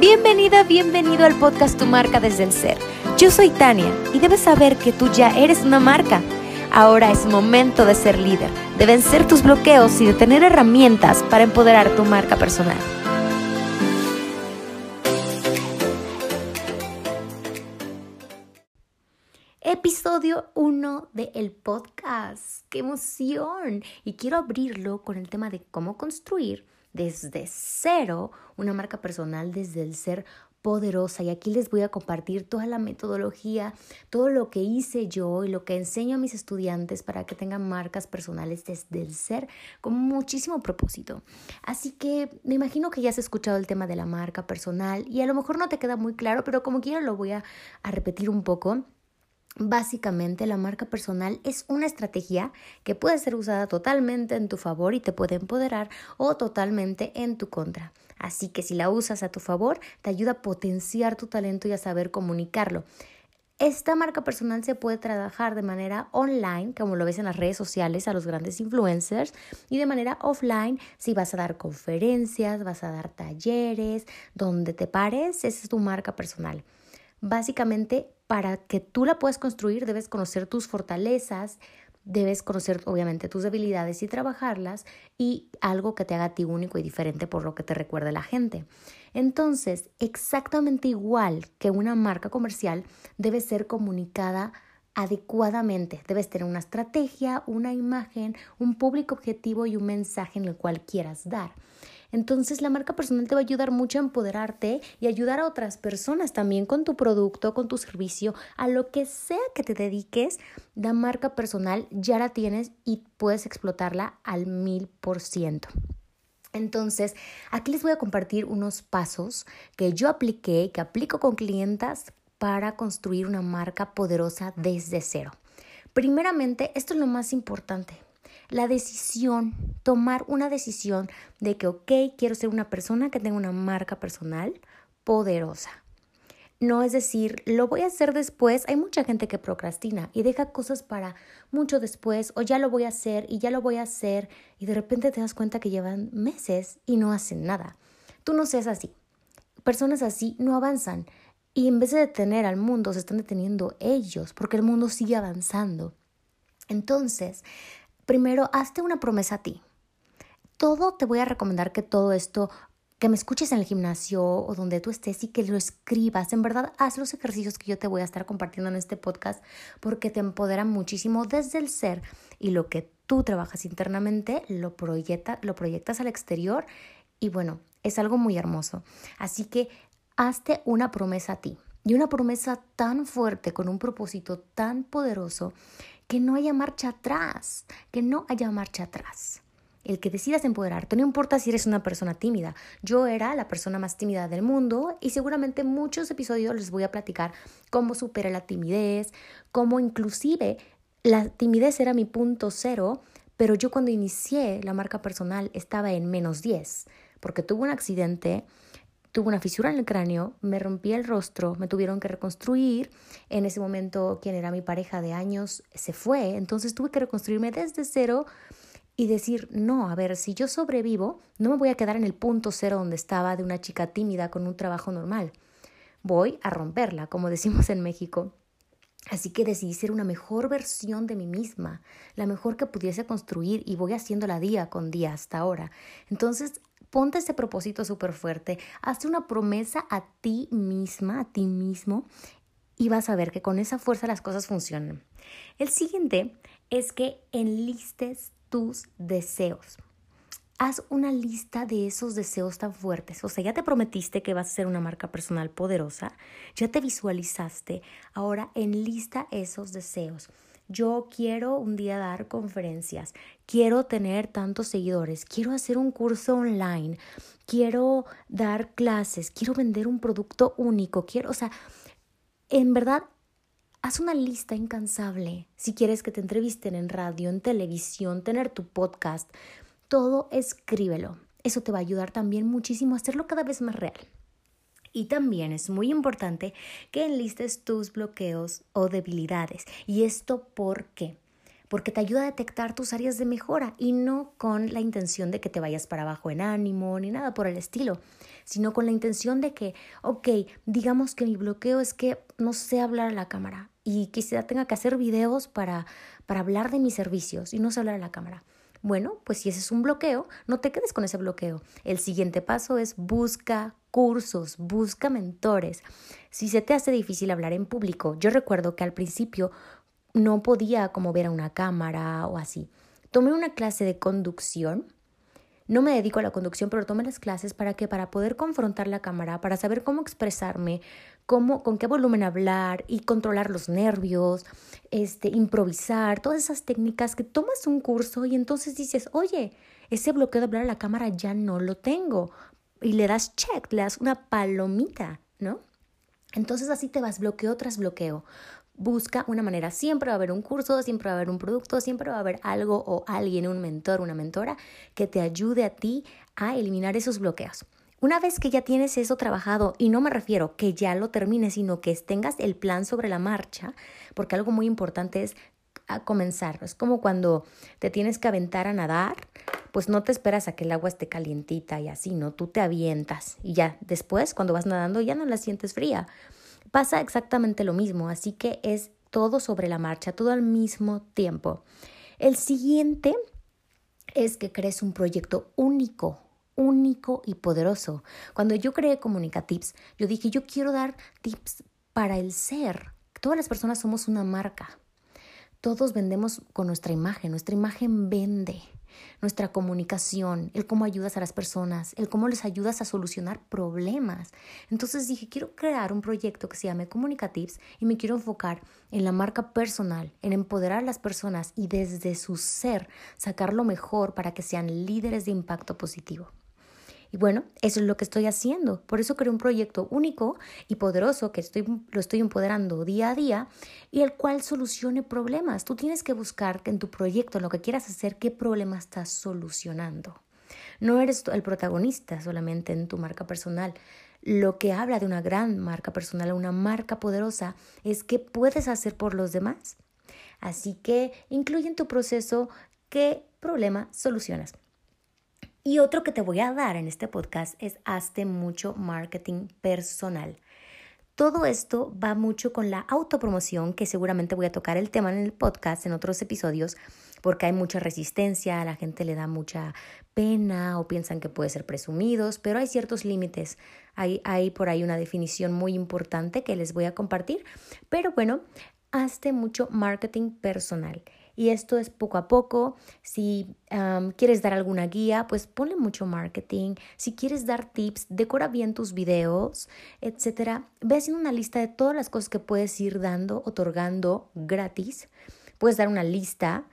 Bienvenida, bienvenido al podcast Tu marca desde el ser. Yo soy Tania y debes saber que tú ya eres una marca. Ahora es momento de ser líder, de vencer tus bloqueos y de tener herramientas para empoderar tu marca personal. Episodio 1 del podcast. ¡Qué emoción! Y quiero abrirlo con el tema de cómo construir desde cero una marca personal desde el ser poderosa y aquí les voy a compartir toda la metodología, todo lo que hice yo y lo que enseño a mis estudiantes para que tengan marcas personales desde el ser con muchísimo propósito. Así que me imagino que ya has escuchado el tema de la marca personal y a lo mejor no te queda muy claro, pero como quiera lo voy a, a repetir un poco. Básicamente, la marca personal es una estrategia que puede ser usada totalmente en tu favor y te puede empoderar o totalmente en tu contra. Así que si la usas a tu favor, te ayuda a potenciar tu talento y a saber comunicarlo. Esta marca personal se puede trabajar de manera online, como lo ves en las redes sociales, a los grandes influencers, y de manera offline, si vas a dar conferencias, vas a dar talleres, donde te pares, esa es tu marca personal. Básicamente, para que tú la puedas construir, debes conocer tus fortalezas, debes conocer obviamente tus debilidades y trabajarlas y algo que te haga a ti único y diferente por lo que te recuerde la gente. Entonces, exactamente igual que una marca comercial, debe ser comunicada adecuadamente. Debes tener una estrategia, una imagen, un público objetivo y un mensaje en el cual quieras dar. Entonces la marca personal te va a ayudar mucho a empoderarte y ayudar a otras personas también con tu producto, con tu servicio, a lo que sea que te dediques. La marca personal ya la tienes y puedes explotarla al mil por ciento. Entonces, aquí les voy a compartir unos pasos que yo apliqué, que aplico con clientas para construir una marca poderosa desde cero. Primeramente, esto es lo más importante la decisión, tomar una decisión de que, ok, quiero ser una persona que tenga una marca personal poderosa. No es decir, lo voy a hacer después. Hay mucha gente que procrastina y deja cosas para mucho después o ya lo voy a hacer y ya lo voy a hacer y de repente te das cuenta que llevan meses y no hacen nada. Tú no seas así. Personas así no avanzan y en vez de detener al mundo se están deteniendo ellos porque el mundo sigue avanzando. Entonces, Primero, hazte una promesa a ti. Todo te voy a recomendar que todo esto, que me escuches en el gimnasio o donde tú estés y que lo escribas. En verdad, haz los ejercicios que yo te voy a estar compartiendo en este podcast porque te empoderan muchísimo desde el ser y lo que tú trabajas internamente lo, proyecta, lo proyectas al exterior y bueno, es algo muy hermoso. Así que hazte una promesa a ti y una promesa tan fuerte con un propósito tan poderoso que no haya marcha atrás, que no haya marcha atrás. El que decidas empoderarte, no importa si eres una persona tímida. Yo era la persona más tímida del mundo y seguramente en muchos episodios les voy a platicar cómo superé la timidez, cómo inclusive la timidez era mi punto cero, pero yo cuando inicié la marca personal estaba en menos 10, porque tuve un accidente tuve una fisura en el cráneo, me rompí el rostro, me tuvieron que reconstruir. En ese momento, quien era mi pareja de años se fue, entonces tuve que reconstruirme desde cero y decir, no, a ver, si yo sobrevivo, no me voy a quedar en el punto cero donde estaba de una chica tímida con un trabajo normal. Voy a romperla, como decimos en México. Así que decidí ser una mejor versión de mí misma, la mejor que pudiese construir y voy haciéndola día con día hasta ahora. Entonces, ponte ese propósito súper fuerte, hazte una promesa a ti misma, a ti mismo, y vas a ver que con esa fuerza las cosas funcionan. El siguiente es que enlistes tus deseos. Haz una lista de esos deseos tan fuertes. O sea, ya te prometiste que vas a ser una marca personal poderosa, ya te visualizaste, ahora enlista esos deseos yo quiero un día dar conferencias, quiero tener tantos seguidores, quiero hacer un curso online, quiero dar clases, quiero vender un producto único, quiero, o sea, en verdad, haz una lista incansable si quieres que te entrevisten en radio, en televisión, tener tu podcast, todo escríbelo. Eso te va a ayudar también muchísimo a hacerlo cada vez más real. Y también es muy importante que enlistes tus bloqueos o debilidades. ¿Y esto por qué? porque te ayuda a detectar tus áreas de mejora y no con la intención de que te vayas para abajo en ánimo ni nada por el estilo, sino con la intención de que, ok, digamos que mi bloqueo es que no sé hablar a la cámara y quizá tenga que hacer videos para, para hablar de mis servicios y no sé hablar a la cámara. Bueno, pues si ese es un bloqueo, no te quedes con ese bloqueo. El siguiente paso es busca cursos, busca mentores. Si se te hace difícil hablar en público, yo recuerdo que al principio no podía como ver a una cámara o así. Tomé una clase de conducción. No me dedico a la conducción, pero tomé las clases para que para poder confrontar la cámara, para saber cómo expresarme, cómo con qué volumen hablar y controlar los nervios, este improvisar, todas esas técnicas que tomas un curso y entonces dices, "Oye, ese bloqueo de hablar a la cámara ya no lo tengo." Y le das check, le das una palomita, ¿no? Entonces así te vas bloqueo tras bloqueo busca una manera. Siempre va a haber un curso, siempre va a haber un producto, siempre va a haber algo o alguien, un mentor, una mentora, que te ayude a ti a eliminar esos bloqueos. Una vez que ya tienes eso trabajado, y no me refiero que ya lo termines, sino que tengas el plan sobre la marcha, porque algo muy importante es a comenzar. Es como cuando te tienes que aventar a nadar, pues no te esperas a que el agua esté calientita y así, ¿no? Tú te avientas y ya después, cuando vas nadando, ya no la sientes fría. Pasa exactamente lo mismo, así que es todo sobre la marcha, todo al mismo tiempo. El siguiente es que crees un proyecto único, único y poderoso. Cuando yo creé Comunicatips, yo dije, yo quiero dar tips para el ser. Todas las personas somos una marca. Todos vendemos con nuestra imagen, nuestra imagen vende nuestra comunicación, el cómo ayudas a las personas, el cómo les ayudas a solucionar problemas. Entonces dije, quiero crear un proyecto que se llame Comunicatives y me quiero enfocar en la marca personal, en empoderar a las personas y desde su ser sacar lo mejor para que sean líderes de impacto positivo. Y bueno, eso es lo que estoy haciendo. Por eso creo un proyecto único y poderoso que estoy, lo estoy empoderando día a día y el cual solucione problemas. Tú tienes que buscar en tu proyecto, lo que quieras hacer, qué problema estás solucionando. No eres el protagonista solamente en tu marca personal. Lo que habla de una gran marca personal, una marca poderosa, es qué puedes hacer por los demás. Así que incluye en tu proceso qué problema solucionas. Y otro que te voy a dar en este podcast es hazte mucho marketing personal. Todo esto va mucho con la autopromoción, que seguramente voy a tocar el tema en el podcast en otros episodios, porque hay mucha resistencia, a la gente le da mucha pena o piensan que puede ser presumidos, pero hay ciertos límites. Hay, hay por ahí una definición muy importante que les voy a compartir. Pero bueno, hazte mucho marketing personal y esto es poco a poco. Si quieres dar alguna guía, pues ponle mucho marketing. Si quieres dar tips, decora bien tus videos, etcétera. Ve haciendo una lista de todas las cosas que puedes ir dando, otorgando gratis. Puedes dar una lista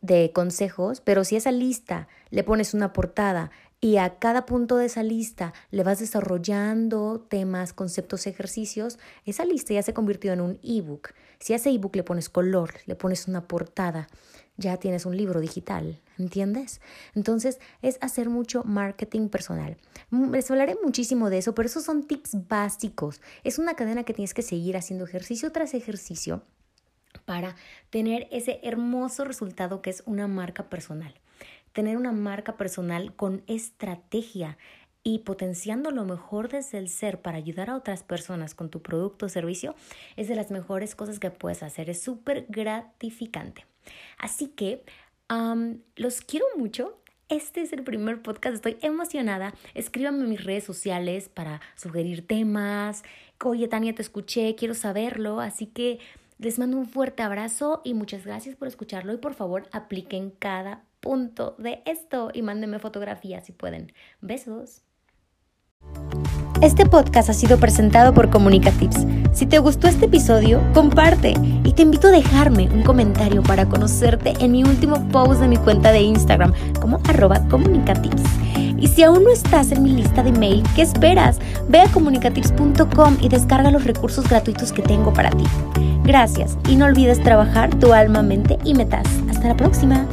de consejos, pero si a esa lista le pones una portada y a cada punto de esa lista le vas desarrollando temas, conceptos, ejercicios, esa lista ya se convirtió en un ebook. Si a ese ebook le pones color, le pones una portada, ya tienes un libro digital, ¿entiendes? Entonces es hacer mucho marketing personal. Les hablaré muchísimo de eso, pero esos son tips básicos. Es una cadena que tienes que seguir haciendo ejercicio tras ejercicio para tener ese hermoso resultado que es una marca personal. Tener una marca personal con estrategia y potenciando lo mejor desde el ser para ayudar a otras personas con tu producto o servicio es de las mejores cosas que puedes hacer. Es súper gratificante. Así que los quiero mucho. Este es el primer podcast, estoy emocionada. Escríbanme en mis redes sociales para sugerir temas. Oye, Tania, te escuché, quiero saberlo. Así que les mando un fuerte abrazo y muchas gracias por escucharlo. Y por favor, apliquen cada punto de esto y mándenme fotografías si pueden. Besos. Este podcast ha sido presentado por Comunicatips. Si te gustó este episodio, comparte y te invito a dejarme un comentario para conocerte en mi último post de mi cuenta de Instagram como arroba comunicatips. Y si aún no estás en mi lista de mail, ¿qué esperas? Ve a comunicatips.com y descarga los recursos gratuitos que tengo para ti. Gracias y no olvides trabajar tu alma, mente y metas. Hasta la próxima.